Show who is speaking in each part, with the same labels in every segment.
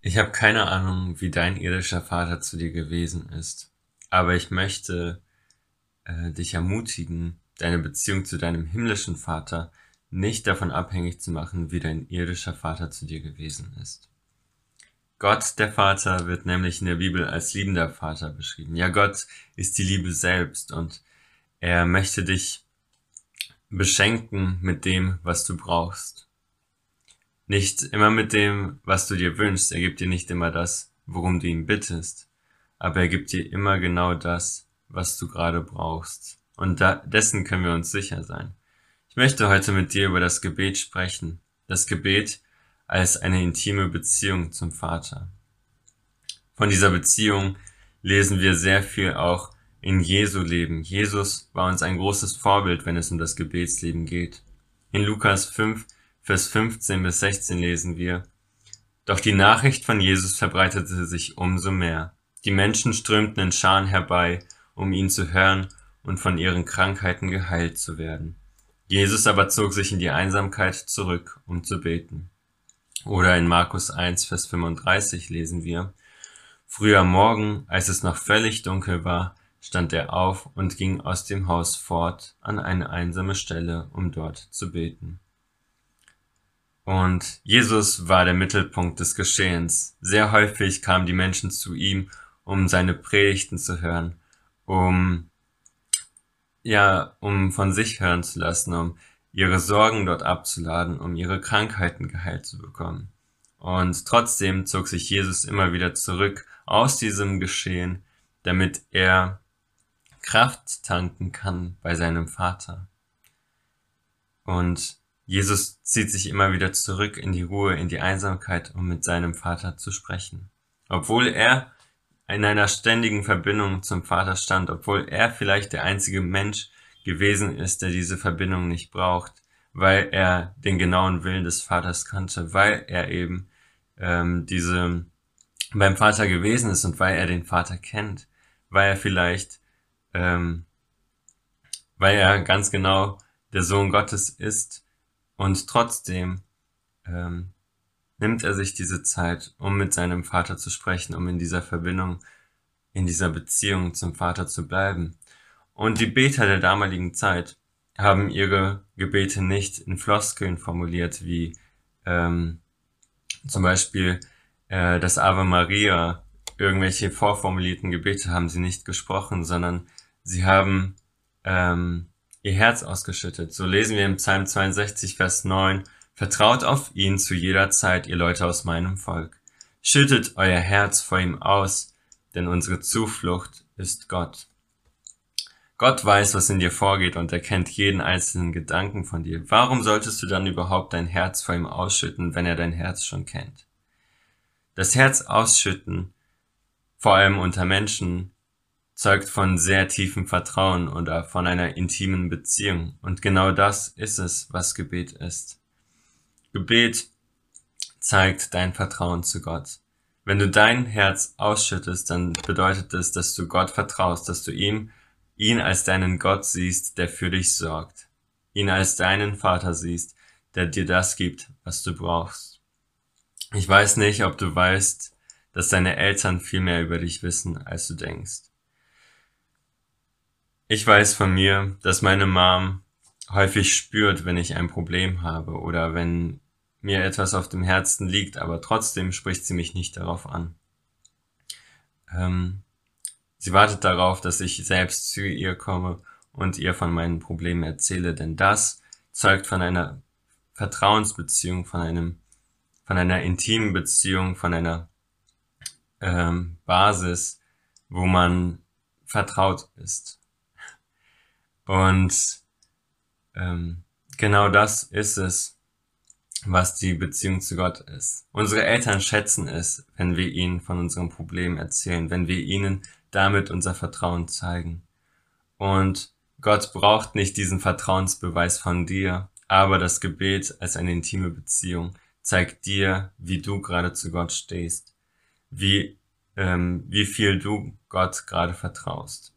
Speaker 1: Ich habe keine Ahnung, wie dein irdischer Vater zu dir gewesen ist, aber ich möchte äh, dich ermutigen, deine Beziehung zu deinem himmlischen Vater nicht davon abhängig zu machen, wie dein irdischer Vater zu dir gewesen ist. Gott, der Vater, wird nämlich in der Bibel als liebender Vater beschrieben. Ja, Gott ist die Liebe selbst und er möchte dich beschenken mit dem, was du brauchst. Nicht immer mit dem, was du dir wünschst. Er gibt dir nicht immer das, worum du ihn bittest. Aber er gibt dir immer genau das, was du gerade brauchst. Und da, dessen können wir uns sicher sein. Ich möchte heute mit dir über das Gebet sprechen. Das Gebet als eine intime Beziehung zum Vater. Von dieser Beziehung lesen wir sehr viel auch in Jesu Leben. Jesus war uns ein großes Vorbild, wenn es um das Gebetsleben geht. In Lukas 5, Vers 15 bis 16 lesen wir, Doch die Nachricht von Jesus verbreitete sich umso mehr. Die Menschen strömten in Scharen herbei, um ihn zu hören und von ihren Krankheiten geheilt zu werden. Jesus aber zog sich in die Einsamkeit zurück, um zu beten. Oder in Markus 1, Vers 35 lesen wir, Früher Morgen, als es noch völlig dunkel war, stand er auf und ging aus dem Haus fort an eine einsame Stelle, um dort zu beten. Und Jesus war der Mittelpunkt des Geschehens. Sehr häufig kamen die Menschen zu ihm, um seine Predigten zu hören, um ja, um von sich hören zu lassen, um ihre Sorgen dort abzuladen, um ihre Krankheiten geheilt zu bekommen. Und trotzdem zog sich Jesus immer wieder zurück aus diesem Geschehen, damit er Kraft tanken kann bei seinem Vater. Und Jesus zieht sich immer wieder zurück in die Ruhe, in die Einsamkeit, um mit seinem Vater zu sprechen. Obwohl er in einer ständigen Verbindung zum Vater stand, obwohl er vielleicht der einzige Mensch gewesen ist, der diese Verbindung nicht braucht, weil er den genauen Willen des Vaters kannte, weil er eben ähm, diese beim Vater gewesen ist und weil er den Vater kennt, weil er vielleicht, ähm, weil er ganz genau der Sohn Gottes ist und trotzdem ähm, nimmt er sich diese Zeit, um mit seinem Vater zu sprechen, um in dieser Verbindung, in dieser Beziehung zum Vater zu bleiben. Und die Beter der damaligen Zeit haben ihre Gebete nicht in Floskeln formuliert, wie ähm, zum Beispiel äh, das Ave Maria, irgendwelche vorformulierten Gebete haben sie nicht gesprochen, sondern sie haben ähm, ihr Herz ausgeschüttet. So lesen wir im Psalm 62, Vers 9, Vertraut auf ihn zu jeder Zeit, ihr Leute aus meinem Volk. Schüttet euer Herz vor ihm aus, denn unsere Zuflucht ist Gott. Gott weiß, was in dir vorgeht und er kennt jeden einzelnen Gedanken von dir. Warum solltest du dann überhaupt dein Herz vor ihm ausschütten, wenn er dein Herz schon kennt? Das Herz ausschütten, vor allem unter Menschen, zeugt von sehr tiefem Vertrauen oder von einer intimen Beziehung. Und genau das ist es, was Gebet ist. Gebet zeigt dein Vertrauen zu Gott. Wenn du dein Herz ausschüttest, dann bedeutet es, dass du Gott vertraust, dass du ihm ihn als deinen Gott siehst, der für dich sorgt, ihn als deinen Vater siehst, der dir das gibt, was du brauchst. Ich weiß nicht, ob du weißt, dass deine Eltern viel mehr über dich wissen, als du denkst. Ich weiß von mir, dass meine Mom häufig spürt, wenn ich ein Problem habe oder wenn mir etwas auf dem Herzen liegt, aber trotzdem spricht sie mich nicht darauf an. Ähm, Sie wartet darauf, dass ich selbst zu ihr komme und ihr von meinen Problemen erzähle, denn das zeugt von einer Vertrauensbeziehung, von einem, von einer intimen Beziehung, von einer ähm, Basis, wo man vertraut ist. Und ähm, genau das ist es, was die Beziehung zu Gott ist. Unsere Eltern schätzen es, wenn wir ihnen von unserem Problem erzählen, wenn wir ihnen damit unser Vertrauen zeigen. Und Gott braucht nicht diesen Vertrauensbeweis von dir, aber das Gebet als eine intime Beziehung zeigt dir, wie du gerade zu Gott stehst, wie, ähm, wie viel du Gott gerade vertraust.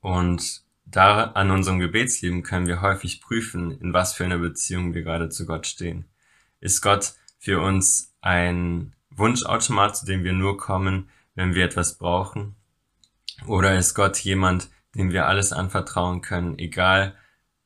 Speaker 1: Und da an unserem Gebetsleben können wir häufig prüfen, in was für einer Beziehung wir gerade zu Gott stehen. Ist Gott für uns ein Wunschautomat, zu dem wir nur kommen, wenn wir etwas brauchen? Oder ist Gott jemand, dem wir alles anvertrauen können, egal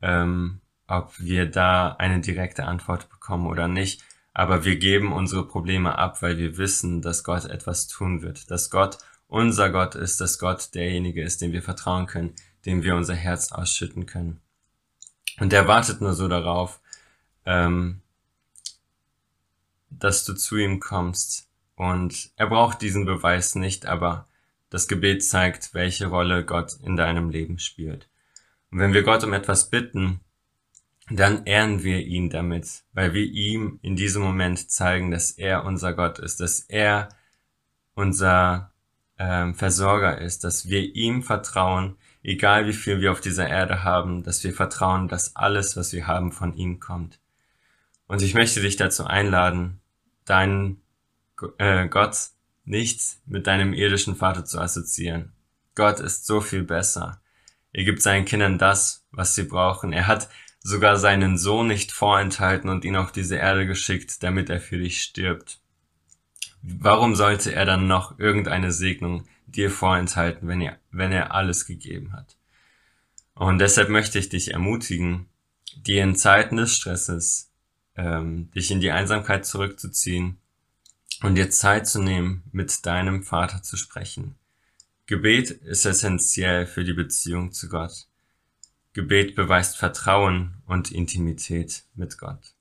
Speaker 1: ähm, ob wir da eine direkte Antwort bekommen oder nicht? Aber wir geben unsere Probleme ab, weil wir wissen, dass Gott etwas tun wird, dass Gott unser Gott ist, dass Gott derjenige ist, dem wir vertrauen können, dem wir unser Herz ausschütten können. Und er wartet nur so darauf, ähm, dass du zu ihm kommst. Und er braucht diesen Beweis nicht, aber das Gebet zeigt, welche Rolle Gott in deinem Leben spielt. Und wenn wir Gott um etwas bitten, dann ehren wir ihn damit, weil wir ihm in diesem Moment zeigen, dass er unser Gott ist, dass er unser ähm, Versorger ist, dass wir ihm vertrauen, egal wie viel wir auf dieser Erde haben, dass wir vertrauen, dass alles, was wir haben, von ihm kommt. Und ich möchte dich dazu einladen, deinen äh, Gott nicht mit deinem irdischen Vater zu assoziieren. Gott ist so viel besser. Er gibt seinen Kindern das, was sie brauchen. Er hat sogar seinen Sohn nicht vorenthalten und ihn auf diese Erde geschickt, damit er für dich stirbt. Warum sollte er dann noch irgendeine Segnung dir vorenthalten, wenn er, wenn er alles gegeben hat? Und deshalb möchte ich dich ermutigen, dir in Zeiten des Stresses, ähm, dich in die Einsamkeit zurückzuziehen und dir Zeit zu nehmen, mit deinem Vater zu sprechen. Gebet ist essentiell für die Beziehung zu Gott. Gebet beweist Vertrauen und Intimität mit Gott.